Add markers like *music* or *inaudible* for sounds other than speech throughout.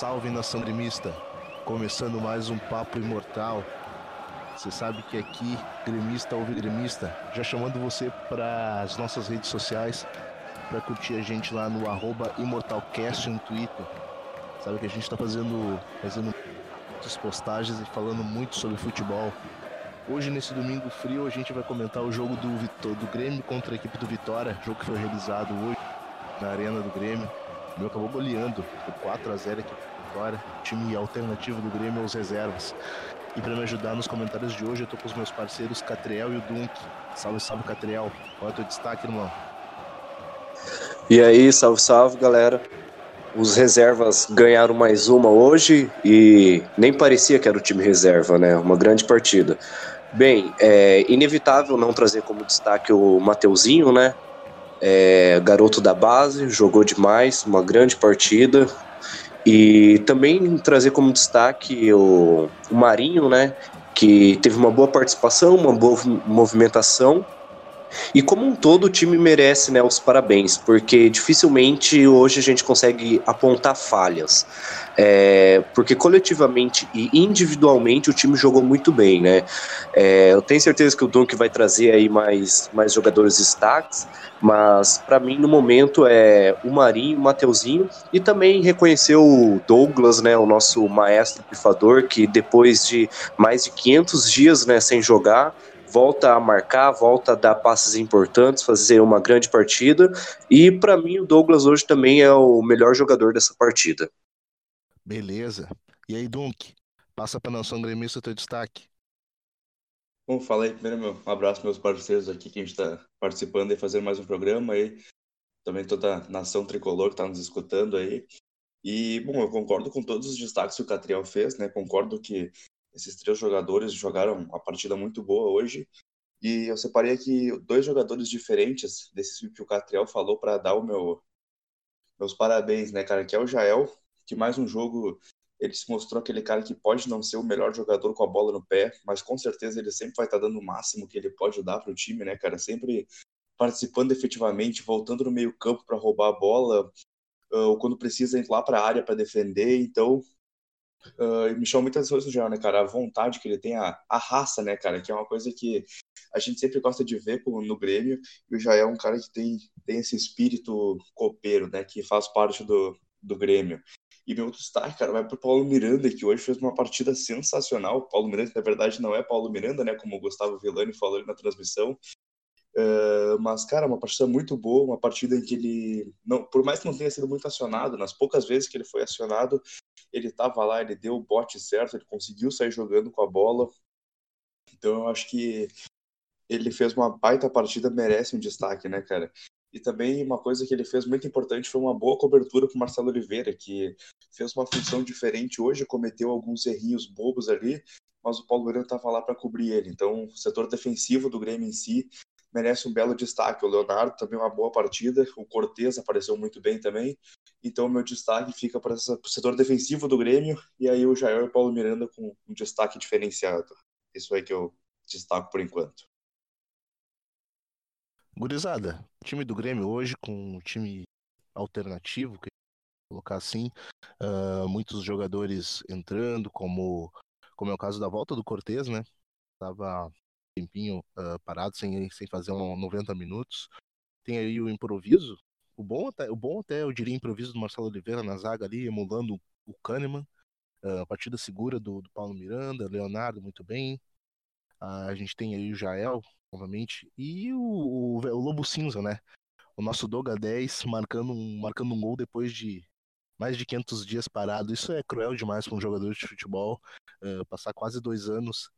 Salve, nação gremista! Começando mais um Papo Imortal. Você sabe que aqui, gremista ouve gremista, já chamando você para as nossas redes sociais, para curtir a gente lá no ImortalCast no Twitter. Sabe que a gente está fazendo, fazendo muitas postagens e falando muito sobre futebol. Hoje, nesse domingo frio, a gente vai comentar o jogo do, Vitor, do Grêmio contra a equipe do Vitória, jogo que foi realizado hoje na Arena do Grêmio. O Grêmio acabou goleando por 4 a 0 Vitória, time alternativo do Grêmio aos reservas. E para me ajudar nos comentários de hoje, eu tô com os meus parceiros Catriel e o Dunk. Salve, salve, Catriel. Qual é o teu destaque, irmão? E aí, salve, salve, galera. Os reservas ganharam mais uma hoje e nem parecia que era o time reserva, né? Uma grande partida. Bem, é inevitável não trazer como destaque o Mateuzinho, né? É, garoto da base, jogou demais, uma grande partida. E também trazer como destaque o, o Marinho, né? Que teve uma boa participação, uma boa movimentação. E como um todo, o time merece né, os parabéns, porque dificilmente hoje a gente consegue apontar falhas. É, porque coletivamente e individualmente o time jogou muito bem, né? É, eu tenho certeza que o Dunk vai trazer aí mais, mais jogadores destaques, mas para mim no momento é o Marinho, o Mateuzinho e também reconhecer o Douglas, né, o nosso maestro pifador, que depois de mais de 500 dias, né, sem jogar, volta a marcar, volta a dar passes importantes, fazer uma grande partida. E para mim o Douglas hoje também é o melhor jogador dessa partida. Beleza. E aí, Dunk, passa para a nação gremista o teu destaque. Bom, fala aí primeiro, meu, um abraço meus parceiros aqui que a gente está participando e fazendo mais um programa aí. Também toda a nação tricolor que está nos escutando aí. E, bom, eu concordo com todos os destaques que o Catriel fez, né? Concordo que esses três jogadores jogaram uma partida muito boa hoje. E eu separei aqui dois jogadores diferentes desses que o Catriel falou para dar o meu meus parabéns, né, cara? Que é o Jael, que mais um jogo ele se mostrou aquele cara que pode não ser o melhor jogador com a bola no pé, mas com certeza ele sempre vai estar tá dando o máximo que ele pode dar para o time, né, cara? Sempre participando efetivamente, voltando no meio-campo para roubar a bola, ou quando precisa ir lá para a área para defender. Então, uh, me chama muitas vezes já, né, cara? A vontade que ele tem, a, a raça, né, cara? Que é uma coisa que a gente sempre gosta de ver no Grêmio, e o Jair é um cara que tem, tem esse espírito copeiro, né? Que faz parte do, do Grêmio. E meu destaque, cara, vai pro Paulo Miranda, que hoje fez uma partida sensacional. Paulo Miranda, na verdade, não é Paulo Miranda, né? Como o Gustavo Villani falou na transmissão. Uh, mas, cara, uma partida muito boa, uma partida em que ele, não, por mais que não tenha sido muito acionado, nas poucas vezes que ele foi acionado, ele estava lá, ele deu o bote certo, ele conseguiu sair jogando com a bola. Então, eu acho que ele fez uma baita partida, merece um destaque, né, cara? E também uma coisa que ele fez muito importante foi uma boa cobertura com o Marcelo Oliveira, que fez uma função diferente hoje, cometeu alguns errinhos bobos ali, mas o Paulo Miranda estava lá para cobrir ele. Então, o setor defensivo do Grêmio em si merece um belo destaque. O Leonardo também uma boa partida, o Cortez apareceu muito bem também. Então, meu destaque fica para o setor defensivo do Grêmio e aí o Jair e o Paulo Miranda com um destaque diferenciado. Isso aí que eu destaco por enquanto. Gurizada, time do Grêmio hoje com um time alternativo, que colocar assim, uh, muitos jogadores entrando, como, como é o caso da volta do Cortez, né? Tava tempinho uh, parado, sem, sem fazer um 90 minutos. Tem aí o improviso, o bom até, o bom até eu diria improviso do Marcelo Oliveira na zaga ali, emulando o Kahneman. Uh, partida segura do, do Paulo Miranda, Leonardo muito bem. a gente tem aí o Jael, novamente. E o, o, o Lobo Cinza, né? O nosso Doga 10 marcando um, marcando um gol depois de mais de 500 dias parado. Isso é cruel demais para um jogador de futebol. Uh, passar quase dois anos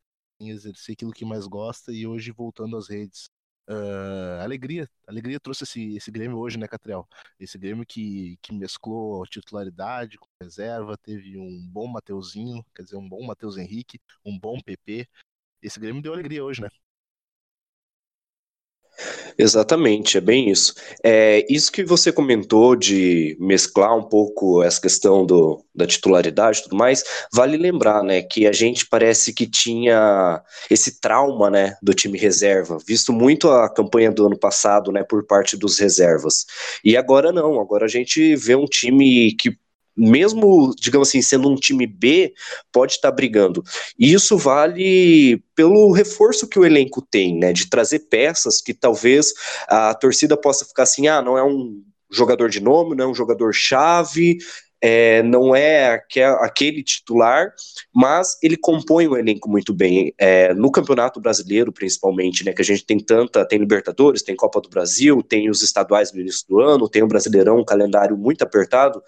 em exercer aquilo que mais gosta e hoje voltando às redes. Uh, alegria, alegria trouxe esse, esse Grêmio hoje, né, Catriel? Esse Grêmio que, que mesclou titularidade com reserva, teve um bom Mateuzinho, quer dizer, um bom Matheus Henrique, um bom PP. Esse Grêmio deu alegria hoje, né? Exatamente, é bem isso. É, isso que você comentou de mesclar um pouco essa questão do, da titularidade e tudo mais, vale lembrar, né, que a gente parece que tinha esse trauma, né, do time reserva, visto muito a campanha do ano passado, né, por parte dos reservas. E agora não, agora a gente vê um time que mesmo, digamos assim, sendo um time B, pode estar tá brigando. E isso vale pelo reforço que o elenco tem, né? De trazer peças que talvez a torcida possa ficar assim, ah, não é um jogador de nome, não é um jogador chave, é, não é aquele titular, mas ele compõe o elenco muito bem. É, no Campeonato Brasileiro, principalmente, né, que a gente tem tanta, tem Libertadores, tem Copa do Brasil, tem os estaduais no início do ano, tem o Brasileirão, um calendário muito apertado.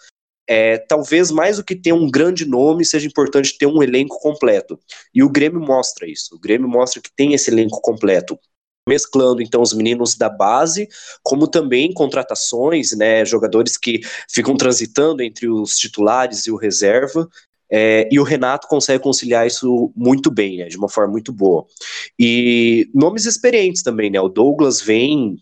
É, talvez mais do que ter um grande nome, seja importante ter um elenco completo. E o Grêmio mostra isso. O Grêmio mostra que tem esse elenco completo mesclando então os meninos da base, como também contratações, né, jogadores que ficam transitando entre os titulares e o reserva. É, e o Renato consegue conciliar isso muito bem, né, de uma forma muito boa. E nomes experientes também, né? O Douglas vem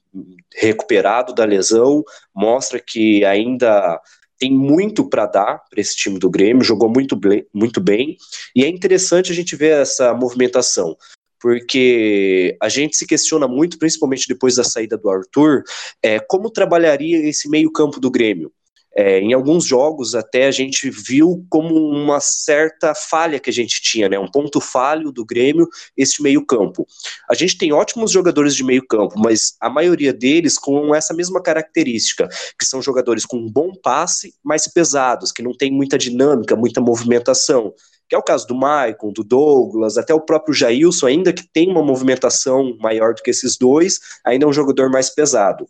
recuperado da lesão, mostra que ainda tem muito para dar para esse time do Grêmio, jogou muito, muito bem, e é interessante a gente ver essa movimentação porque a gente se questiona muito, principalmente depois da saída do Arthur, é, como trabalharia esse meio-campo do Grêmio. É, em alguns jogos até a gente viu como uma certa falha que a gente tinha, né? Um ponto falho do Grêmio, esse meio-campo. A gente tem ótimos jogadores de meio-campo, mas a maioria deles com essa mesma característica, que são jogadores com um bom passe, mais pesados, que não tem muita dinâmica, muita movimentação que é o caso do Maicon, do Douglas, até o próprio Jailson, ainda que tem uma movimentação maior do que esses dois, ainda é um jogador mais pesado.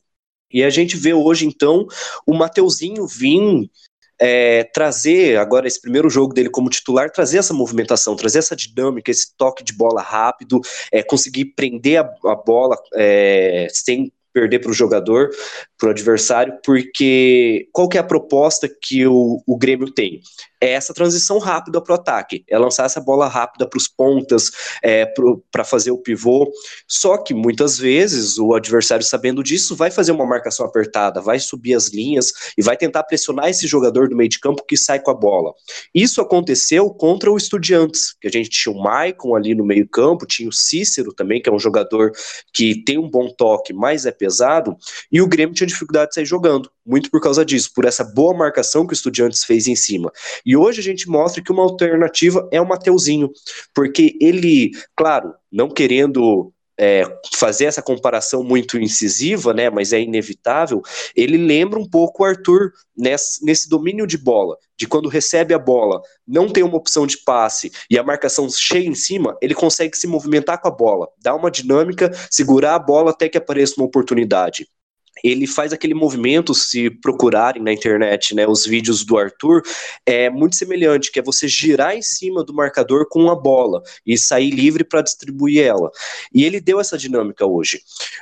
E a gente vê hoje, então, o Mateuzinho vir é, trazer agora esse primeiro jogo dele como titular, trazer essa movimentação, trazer essa dinâmica, esse toque de bola rápido, é, conseguir prender a, a bola é, sem perder para o jogador, para o adversário, porque qual que é a proposta que o, o Grêmio tem? É essa transição rápida para o ataque, é lançar essa bola rápida para os pontas, é, para fazer o pivô. Só que muitas vezes o adversário, sabendo disso, vai fazer uma marcação apertada, vai subir as linhas e vai tentar pressionar esse jogador do meio de campo que sai com a bola. Isso aconteceu contra o Estudiantes, que a gente tinha o Maicon ali no meio campo, tinha o Cícero também, que é um jogador que tem um bom toque, mas é pesado, e o Grêmio tinha dificuldade de sair jogando muito por causa disso, por essa boa marcação que o Estudiantes fez em cima. E hoje a gente mostra que uma alternativa é o Mateuzinho, porque ele, claro, não querendo é, fazer essa comparação muito incisiva, né, mas é inevitável, ele lembra um pouco o Arthur nesse, nesse domínio de bola, de quando recebe a bola, não tem uma opção de passe e a marcação cheia em cima, ele consegue se movimentar com a bola, dar uma dinâmica, segurar a bola até que apareça uma oportunidade ele faz aquele movimento, se procurarem na internet, né, os vídeos do Arthur, é muito semelhante, que é você girar em cima do marcador com a bola e sair livre para distribuir ela. E ele deu essa dinâmica hoje.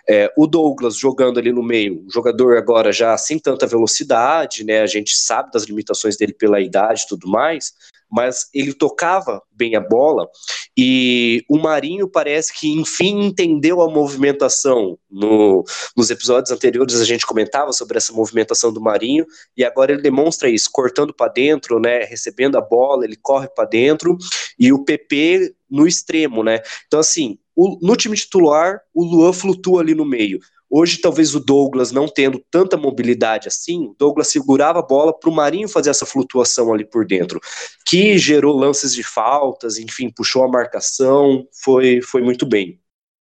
É, o Douglas jogando ali no meio, jogador agora já sem tanta velocidade, né, a gente sabe das limitações dele pela idade e tudo mais, mas ele tocava bem a bola e o Marinho parece que enfim entendeu a movimentação. No, nos episódios anteriores a gente comentava sobre essa movimentação do Marinho e agora ele demonstra isso, cortando para dentro, né, recebendo a bola, ele corre para dentro e o PP no extremo, né? Então assim, o, no time titular, o Luan flutua ali no meio. Hoje, talvez o Douglas não tendo tanta mobilidade assim, o Douglas segurava a bola para o Marinho fazer essa flutuação ali por dentro, que gerou lances de faltas, enfim, puxou a marcação, foi, foi muito bem.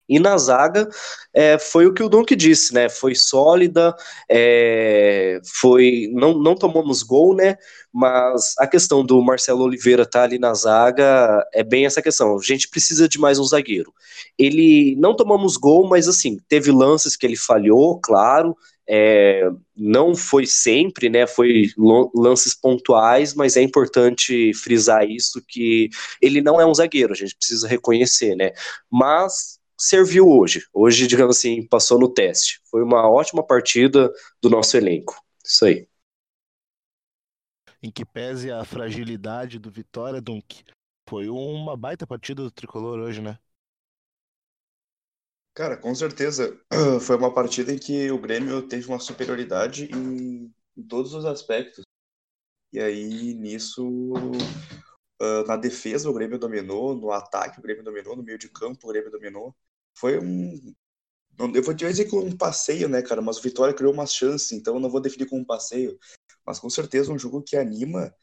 E na zaga é, foi o que o Donk disse, né? Foi sólida, é, foi não, não tomamos gol, né? Mas a questão do Marcelo Oliveira estar tá ali na zaga é bem essa questão. A gente precisa de mais um zagueiro. Ele não tomamos gol, mas assim teve lances que ele falhou, claro. É, não foi sempre, né? Foi lances pontuais, mas é importante frisar isso que ele não é um zagueiro. A gente precisa reconhecer, né? Mas serviu hoje. Hoje, digamos assim, passou no teste. Foi uma ótima partida do nosso elenco. Isso aí. Em que pese a fragilidade do Vitória, Dunk, foi uma baita partida do tricolor hoje, né? Cara, com certeza. *clears throat* Foi uma partida em que o Grêmio teve uma superioridade em, em todos os aspectos. E aí, nisso, uh, na defesa o Grêmio dominou, no ataque o Grêmio dominou, no meio de campo o Grêmio dominou foi um. Eu vou dizer que um passeio, né, cara? Mas o Vitória criou umas chances, então eu não vou definir como um passeio. mas com certeza um jogo que anima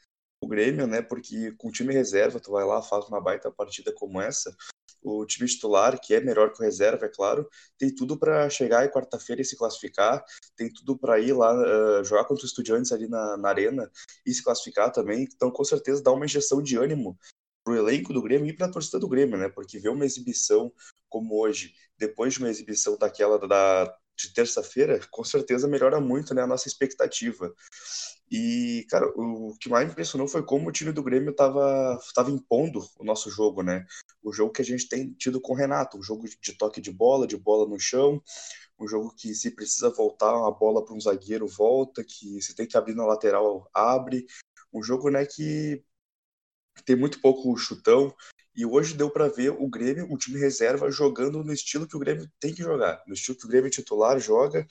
o Grêmio, né? Porque com o time reserva, tu vai lá, faz uma baita partida como essa. O time titular, que é melhor que o reserva, é claro, tem tudo para chegar em quarta-feira e se classificar, tem tudo para ir lá uh, jogar contra os estudiantes ali na, na, arena e se classificar também. Então, com certeza, dá uma injeção de ânimo pro elenco do Grêmio e para a torcida do Grêmio, né? Porque ver uma exibição como hoje, depois de uma exibição daquela da, de terça-feira, com certeza melhora muito né, a nossa expectativa. E, cara, o que mais me impressionou foi como o time do Grêmio estava tava impondo o nosso jogo, né? O jogo que a gente tem tido com o Renato, um jogo de toque de bola, de bola no chão, um jogo que se precisa voltar a bola para um zagueiro, volta, que se tem que abrir na lateral, abre. Um jogo, né, que tem muito pouco chutão, e hoje deu para ver o Grêmio, o time reserva, jogando no estilo que o Grêmio tem que jogar, no estilo que o Grêmio titular joga,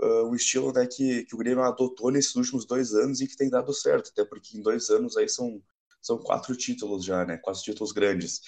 uh, o estilo né, que, que o Grêmio adotou nesses últimos dois anos e que tem dado certo, até porque em dois anos aí são, são quatro títulos já, né? Quatro títulos grandes.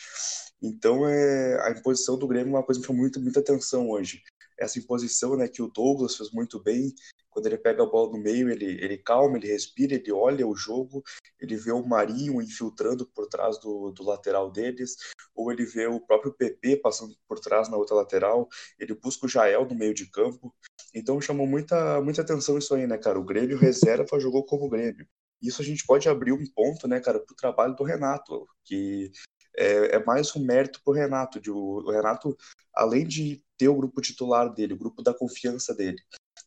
Então é, a imposição do Grêmio é uma coisa que chama muito, muita atenção hoje. Essa imposição né, que o Douglas fez muito bem, quando ele pega a bola no meio, ele, ele calma, ele respira, ele olha o jogo, ele vê o Marinho infiltrando por trás do, do lateral deles, ou ele vê o próprio PP passando por trás na outra lateral, ele busca o Jael no meio de campo. Então chamou muita, muita atenção isso aí, né, cara? O Grêmio reserva *laughs* jogou como Grêmio. Isso a gente pode abrir um ponto, né, cara, pro trabalho do Renato, que é, é mais um mérito pro Renato. De, o Renato, além de ter o grupo titular dele, o grupo da confiança dele,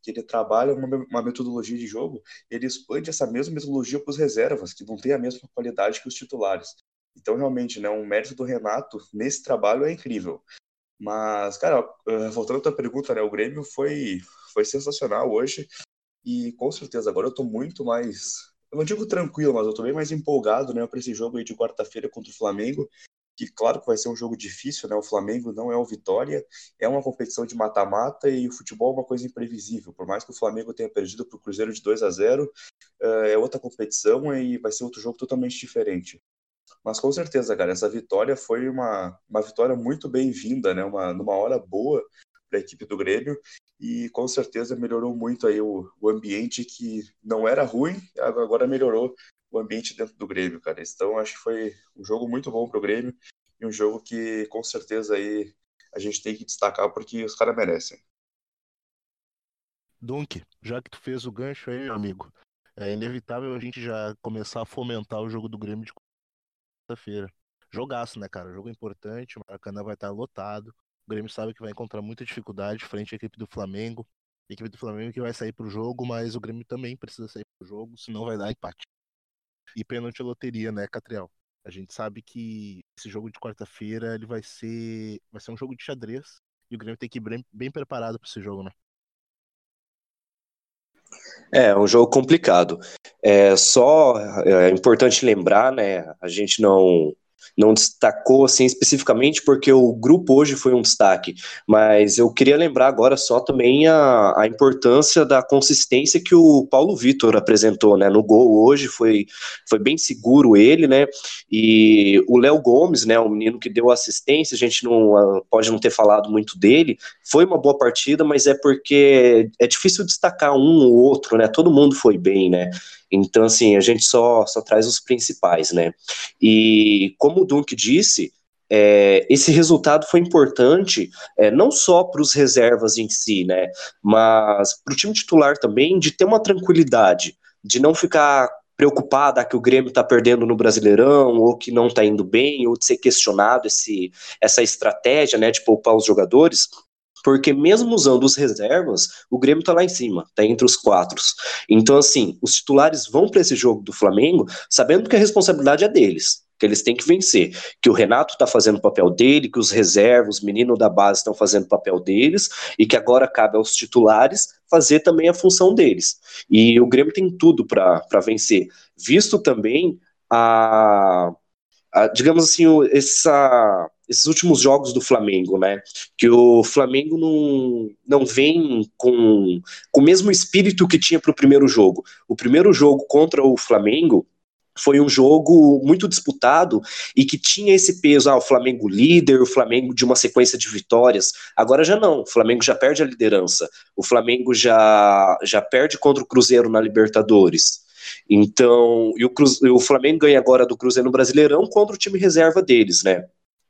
que ele trabalha uma, uma metodologia de jogo, ele expande essa mesma metodologia para os reservas, que não tem a mesma qualidade que os titulares. Então, realmente, né, um mérito do Renato nesse trabalho é incrível. Mas, cara, eh, voltando à tua pergunta, né, o Grêmio foi, foi sensacional hoje e com certeza agora eu tô muito mais, eu não digo tranquilo, mas eu tô bem mais empolgado, né, para esse jogo aí de quarta-feira contra o Flamengo que claro que vai ser um jogo difícil, né? O Flamengo não é o Vitória, é uma competição de mata-mata e o futebol é uma coisa imprevisível. Por mais que o Flamengo tenha perdido para o Cruzeiro de 2 a 0, eh, é outra competição e vai ser outro jogo totalmente diferente. Mas com certeza, cara, essa vitória foi uma, uma vitória muito bem-vinda, né? Uma, numa hora boa para a equipe do Grêmio e com certeza melhorou muito aí o, o ambiente que não era ruim, agora melhorou o ambiente dentro do Grêmio, cara. Então acho que foi um jogo muito bom pro Grêmio e um jogo que com certeza aí a gente tem que destacar porque os caras merecem. Dunk, já que tu fez o gancho aí, meu amigo, é inevitável a gente já começar a fomentar o jogo do Grêmio de quarta-feira. Jogaço, né, cara? Jogo importante, o Maracanã vai estar lotado. O Grêmio sabe que vai encontrar muita dificuldade frente à equipe do Flamengo. A equipe do Flamengo que vai sair pro jogo, mas o Grêmio também precisa sair pro jogo, senão vai dar empate. E pênalti loteria, né, Catriel? A gente sabe que esse jogo de quarta-feira ele vai ser vai ser um jogo de xadrez e o Grêmio tem que ir bem, bem preparado para esse jogo, né? É, um jogo complicado. É só é importante lembrar, né? A gente não não destacou assim especificamente porque o grupo hoje foi um destaque, mas eu queria lembrar agora só também a, a importância da consistência que o Paulo Vitor apresentou, né, no gol hoje foi, foi bem seguro ele, né, e o Léo Gomes, né, o menino que deu assistência, a gente não ah, pode não ter falado muito dele, foi uma boa partida, mas é porque é difícil destacar um ou outro, né, todo mundo foi bem, né, então, assim, a gente só, só traz os principais, né? E como o Dunk disse, é, esse resultado foi importante é, não só para os reservas em si, né? Mas para o time titular também, de ter uma tranquilidade, de não ficar preocupada que o Grêmio está perdendo no Brasileirão, ou que não está indo bem, ou de ser questionado esse, essa estratégia né, de poupar os jogadores, porque mesmo usando os reservas, o Grêmio tá lá em cima, tá entre os quatro. Então, assim, os titulares vão para esse jogo do Flamengo sabendo que a responsabilidade é deles, que eles têm que vencer, que o Renato tá fazendo o papel dele, que os reservas, os meninos da base estão fazendo o papel deles, e que agora cabe aos titulares fazer também a função deles. E o Grêmio tem tudo para vencer, visto também a, a digamos assim, essa esses últimos jogos do Flamengo, né? Que o Flamengo não, não vem com, com o mesmo espírito que tinha para o primeiro jogo. O primeiro jogo contra o Flamengo foi um jogo muito disputado e que tinha esse peso, ah, o Flamengo líder, o Flamengo de uma sequência de vitórias. Agora já não, o Flamengo já perde a liderança, o Flamengo já, já perde contra o Cruzeiro na Libertadores. Então, e o, o Flamengo ganha agora do Cruzeiro no Brasileirão contra o time reserva deles, né?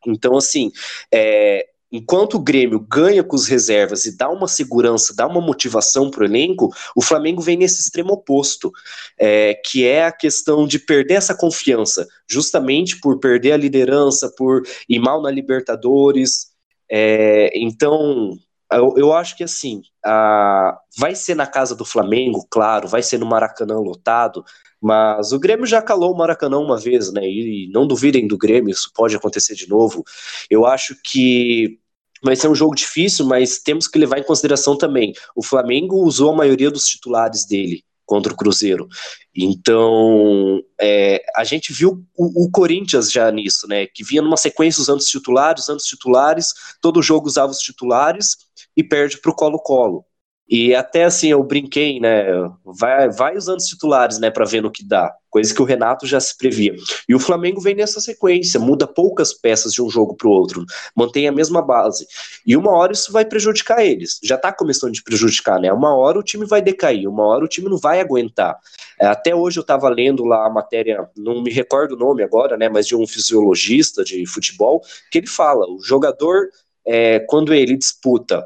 Então, assim, é, enquanto o Grêmio ganha com os reservas e dá uma segurança, dá uma motivação para o elenco, o Flamengo vem nesse extremo oposto, é, que é a questão de perder essa confiança, justamente por perder a liderança, por ir mal na Libertadores. É, então, eu, eu, acho que assim, a, vai ser na casa do Flamengo, claro, vai ser no Maracanã lotado, mas o Grêmio já calou o Maracanã uma vez, né? E, e não duvidem do Grêmio, isso pode acontecer de novo. Eu acho que vai ser um jogo difícil, mas temos que levar em consideração também. O Flamengo usou a maioria dos titulares dele contra o Cruzeiro. Então, é, a gente viu o, o, Corinthians já nisso, né? Que vinha numa sequência usando os titulares, usando os titulares, todo jogo usava os titulares e perde para o Colo-Colo. E até assim, eu brinquei, né? Vai, vai usando os titulares, né, para ver no que dá. Coisa que o Renato já se previa. E o Flamengo vem nessa sequência, muda poucas peças de um jogo para o outro, mantém a mesma base. E uma hora isso vai prejudicar eles. Já está começando a prejudicar, né? Uma hora o time vai decair, uma hora o time não vai aguentar. É, até hoje eu estava lendo lá a matéria, não me recordo o nome agora, né? Mas de um fisiologista de futebol, que ele fala: o jogador, é, quando ele disputa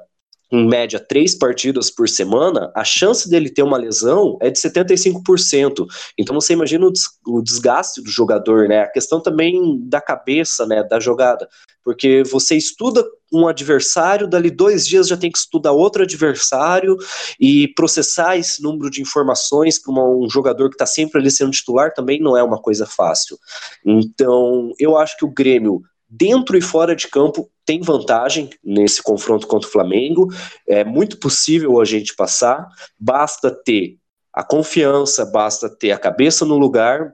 em média, três partidas por semana, a chance dele ter uma lesão é de 75%. Então você imagina o desgaste do jogador, né? A questão também da cabeça, né? Da jogada. Porque você estuda um adversário, dali dois dias já tem que estudar outro adversário e processar esse número de informações para um jogador que está sempre ali sendo titular também não é uma coisa fácil. Então, eu acho que o Grêmio dentro e fora de campo tem vantagem nesse confronto contra o Flamengo. É muito possível a gente passar, basta ter a confiança, basta ter a cabeça no lugar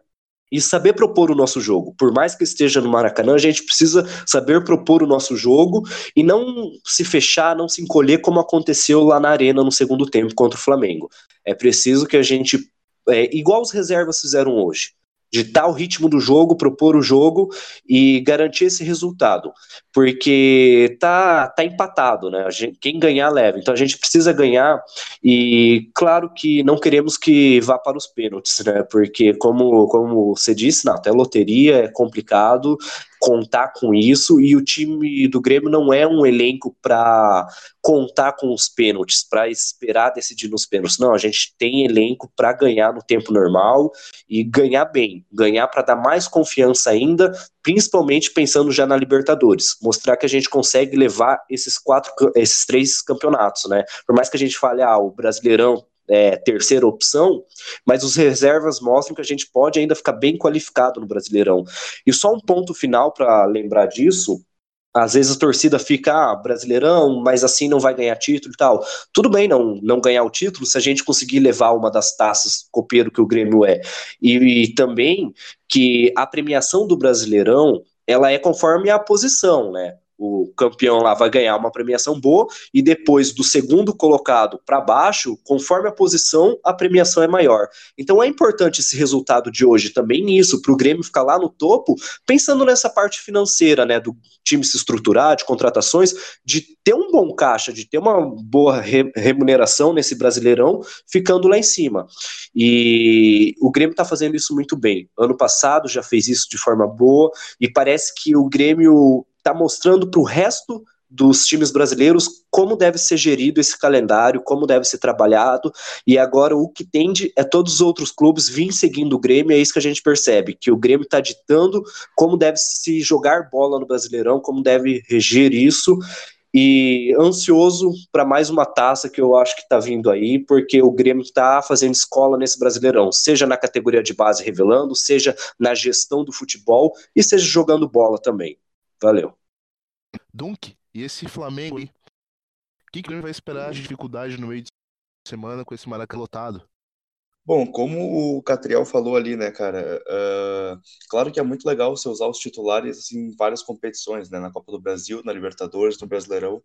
e saber propor o nosso jogo. Por mais que esteja no Maracanã, a gente precisa saber propor o nosso jogo e não se fechar, não se encolher como aconteceu lá na Arena no segundo tempo contra o Flamengo. É preciso que a gente, é, igual os reservas fizeram hoje, ditar o ritmo do jogo, propor o jogo e garantir esse resultado, porque tá, tá empatado, né? Gente, quem ganhar leva, então a gente precisa ganhar e claro que não queremos que vá para os pênaltis, né? Porque como, como você disse, não, até loteria é complicado, contar com isso e o time do Grêmio não é um elenco para contar com os pênaltis, para esperar decidir nos pênaltis. Não, a gente tem elenco para ganhar no tempo normal e ganhar bem, ganhar para dar mais confiança ainda, principalmente pensando já na Libertadores, mostrar que a gente consegue levar esses quatro, esses três campeonatos, né? Por mais que a gente fale, ah, o Brasileirão é, terceira opção, mas os reservas mostram que a gente pode ainda ficar bem qualificado no Brasileirão. E só um ponto final para lembrar disso. Às vezes a torcida fica, ah, brasileirão, mas assim não vai ganhar título e tal. Tudo bem não, não ganhar o título se a gente conseguir levar uma das taças copeiro que o Grêmio é. E, e também que a premiação do Brasileirão ela é conforme a posição, né? O campeão lá vai ganhar uma premiação boa e depois do segundo colocado para baixo, conforme a posição, a premiação é maior. Então é importante esse resultado de hoje também nisso, para o Grêmio ficar lá no topo, pensando nessa parte financeira, né, do time se estruturar, de contratações, de ter um bom caixa, de ter uma boa re remuneração nesse Brasileirão, ficando lá em cima. E o Grêmio está fazendo isso muito bem. Ano passado já fez isso de forma boa e parece que o Grêmio está mostrando para o resto dos times brasileiros como deve ser gerido esse calendário, como deve ser trabalhado, e agora o que tende é todos os outros clubes virem seguindo o Grêmio, é isso que a gente percebe, que o Grêmio está ditando como deve se jogar bola no Brasileirão, como deve reger isso, e ansioso para mais uma taça que eu acho que está vindo aí, porque o Grêmio está fazendo escola nesse Brasileirão, seja na categoria de base revelando, seja na gestão do futebol e seja jogando bola também. Valeu. Dunk, e esse Flamengo aí? O que, que ele vai esperar de dificuldade no meio de semana com esse Maracanã lotado? Bom, como o Catriel falou ali, né, cara, uh, claro que é muito legal você usar os titulares assim, em várias competições, né, na Copa do Brasil, na Libertadores, no Brasileirão,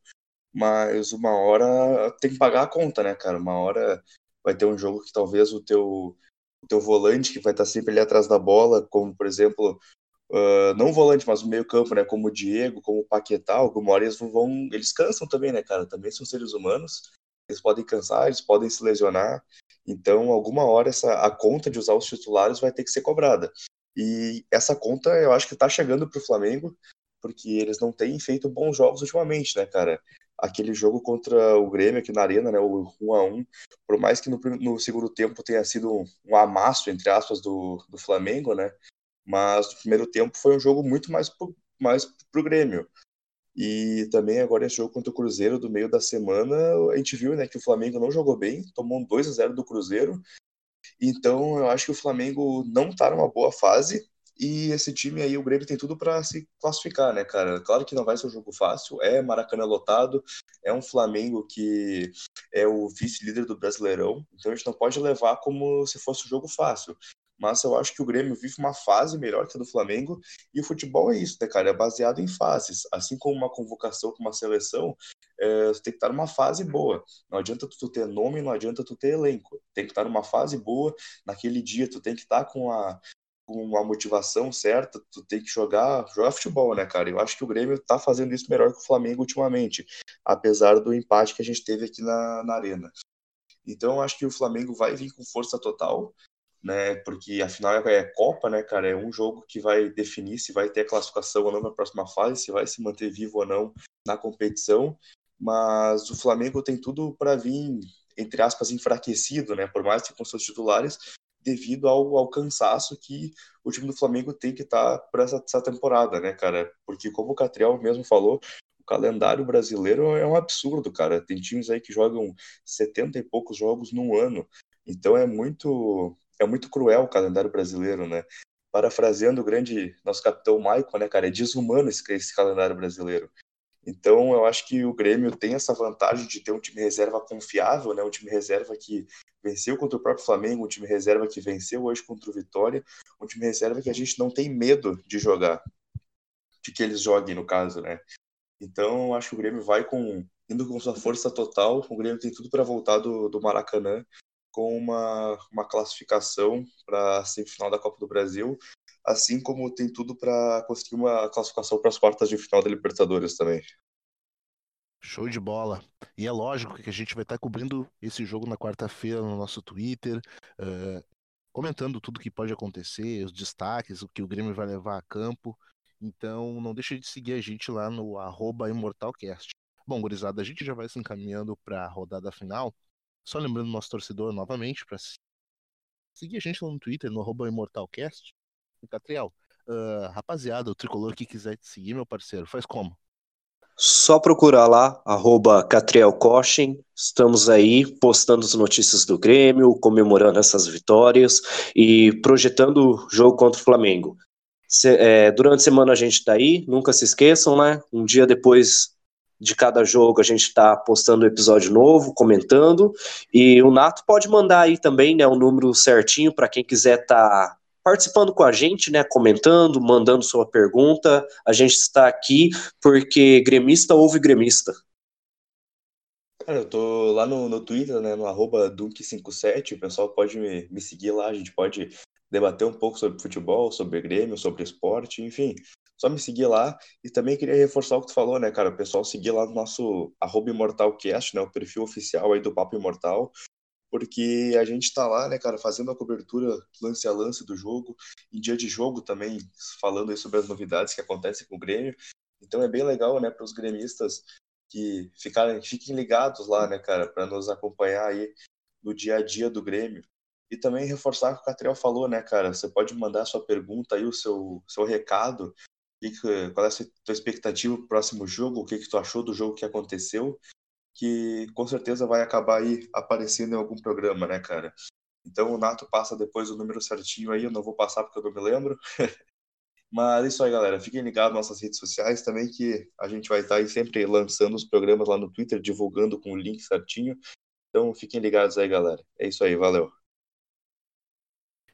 mas uma hora tem que pagar a conta, né, cara, uma hora vai ter um jogo que talvez o teu, o teu volante, que vai estar sempre ali atrás da bola, como, por exemplo, Uh, não volante, mas o meio campo, né, como o Diego, como o Paquetá, alguma hora eles vão, eles cansam também, né, cara, também são seres humanos, eles podem cansar, eles podem se lesionar, Então, alguma hora essa a conta de usar os titulares vai ter que ser cobrada. E essa conta eu acho que está chegando para o Flamengo, porque eles não têm feito bons jogos ultimamente, né, cara? Aquele jogo contra o Grêmio aqui na Arena, né, o 1 a 1 por mais que no, no segundo tempo tenha sido um amasso, entre aspas, do, do Flamengo, né? Mas no primeiro tempo foi um jogo muito mais pro, mais pro Grêmio. E também agora esse jogo contra o Cruzeiro do meio da semana, a gente viu né, que o Flamengo não jogou bem, tomou um 2 a 0 do Cruzeiro. Então eu acho que o Flamengo não está numa boa fase. E esse time aí, o Grêmio tem tudo para se classificar, né, cara? Claro que não vai ser um jogo fácil, é Maracanã lotado, é um Flamengo que é o vice-líder do Brasileirão, então a gente não pode levar como se fosse um jogo fácil mas eu acho que o Grêmio vive uma fase melhor que a do Flamengo, e o futebol é isso, né, cara? É baseado em fases. Assim como uma convocação com uma seleção, é, tem que estar numa fase boa. Não adianta tu ter nome, não adianta tu ter elenco. Tem que estar numa fase boa, naquele dia tu tem que estar com a com a motivação certa, tu tem que jogar, jogar futebol, né, cara? Eu acho que o Grêmio tá fazendo isso melhor que o Flamengo ultimamente, apesar do empate que a gente teve aqui na, na Arena. Então, eu acho que o Flamengo vai vir com força total, né? Porque afinal é, é Copa, né, cara? É um jogo que vai definir se vai ter classificação ou não na próxima fase, se vai se manter vivo ou não na competição. Mas o Flamengo tem tudo para vir, entre aspas, enfraquecido, né? Por mais que com seus titulares, devido ao, ao cansaço que o time do Flamengo tem que estar tá para essa, essa temporada, né, cara? Porque como o Catriel mesmo falou, o calendário brasileiro é um absurdo, cara. Tem times aí que jogam 70 e poucos jogos no ano. Então é muito é muito cruel o calendário brasileiro, né? Parafraseando o grande nosso capitão Michael, né, cara, é desumano esse, esse calendário brasileiro. Então, eu acho que o Grêmio tem essa vantagem de ter um time reserva confiável, né? Um time reserva que venceu contra o próprio Flamengo, um time reserva que venceu hoje contra o Vitória, um time reserva que a gente não tem medo de jogar, de que eles joguem, no caso, né? Então, eu acho que o Grêmio vai com indo com sua força total. O Grêmio tem tudo para voltar do, do Maracanã com uma, uma classificação para a semifinal da Copa do Brasil, assim como tem tudo para conseguir uma classificação para as quartas de final da Libertadores também. Show de bola. E é lógico que a gente vai estar cobrindo esse jogo na quarta-feira no nosso Twitter, uh, comentando tudo que pode acontecer, os destaques, o que o Grêmio vai levar a campo. Então não deixe de seguir a gente lá no ImortalCast. Bom, gurizada, a gente já vai se encaminhando para a rodada final. Só lembrando nosso torcedor novamente para seguir a gente lá no Twitter, no ImortalCast. Catriel, uh, rapaziada, o tricolor que quiser te seguir, meu parceiro, faz como? Só procurar lá, arroba Catriel Cochin. Estamos aí postando as notícias do Grêmio, comemorando essas vitórias e projetando o jogo contra o Flamengo. Se, é, durante a semana a gente está aí, nunca se esqueçam, né? Um dia depois de cada jogo a gente está postando um episódio novo, comentando. E o Nato pode mandar aí também, né, o número certinho para quem quiser estar tá participando com a gente, né, comentando, mandando sua pergunta. A gente está aqui porque gremista ouve gremista. Cara, eu tô lá no, no Twitter, né, no arroba Dunk57, o pessoal pode me, me seguir lá, a gente pode debater um pouco sobre futebol, sobre Grêmio, sobre esporte, enfim. Só me seguir lá. E também queria reforçar o que tu falou, né, cara? O pessoal seguir lá no nosso arroba ImortalCast, né? O perfil oficial aí do Papo Imortal. Porque a gente tá lá, né, cara, fazendo a cobertura lance a lance do jogo, em dia de jogo também, falando aí sobre as novidades que acontecem com o Grêmio. Então é bem legal, né, para os gremistas que ficarem, fiquem ligados lá, né, cara, para nos acompanhar aí no dia a dia do Grêmio. E também reforçar o que o Catriel falou, né, cara? Você pode mandar sua pergunta aí, o seu, seu recado que, qual é a tua expectativa pro próximo jogo, o que, que tu achou do jogo que aconteceu, que com certeza vai acabar aí aparecendo em algum programa, né, cara? Então o Nato passa depois o número certinho aí, eu não vou passar porque eu não me lembro. *laughs* Mas é isso aí, galera. Fiquem ligados nas nossas redes sociais também, que a gente vai estar aí sempre lançando os programas lá no Twitter, divulgando com o link certinho. Então fiquem ligados aí, galera. É isso aí, valeu.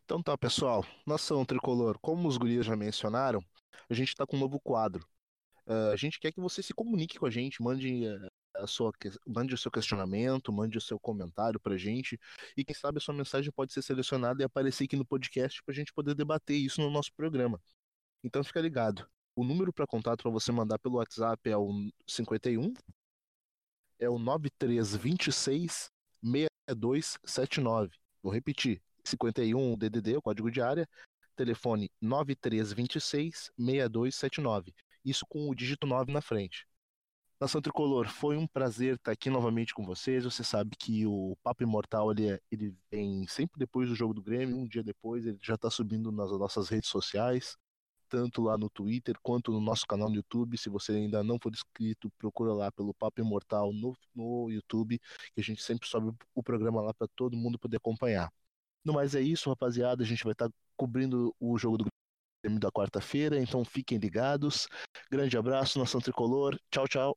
Então tá, pessoal. Nação Tricolor, como os gurias já mencionaram, a gente está com um novo quadro. Uh, a gente quer que você se comunique com a gente, mande uh, a sua, mande o seu questionamento, mande o seu comentário pra gente. E quem sabe a sua mensagem pode ser selecionada e aparecer aqui no podcast para a gente poder debater isso no nosso programa. Então fica ligado. O número para contato para você mandar pelo WhatsApp é o 51 é o 9326 6279. Vou repetir: 51 DDD, o código de área, telefone 9326 6279. Isso com o dígito 9 na frente. Nação Tricolor, foi um prazer estar aqui novamente com vocês. Você sabe que o Papo Imortal ele, é, ele vem sempre depois do jogo do Grêmio, um dia depois, ele já está subindo nas nossas redes sociais, tanto lá no Twitter quanto no nosso canal no YouTube. Se você ainda não for inscrito, procura lá pelo Papo Imortal no, no YouTube, que a gente sempre sobe o programa lá para todo mundo poder acompanhar. No mais é isso, rapaziada. A gente vai estar cobrindo o jogo do Grêmio da quarta-feira, então fiquem ligados. Grande abraço, nação tricolor. Tchau, tchau.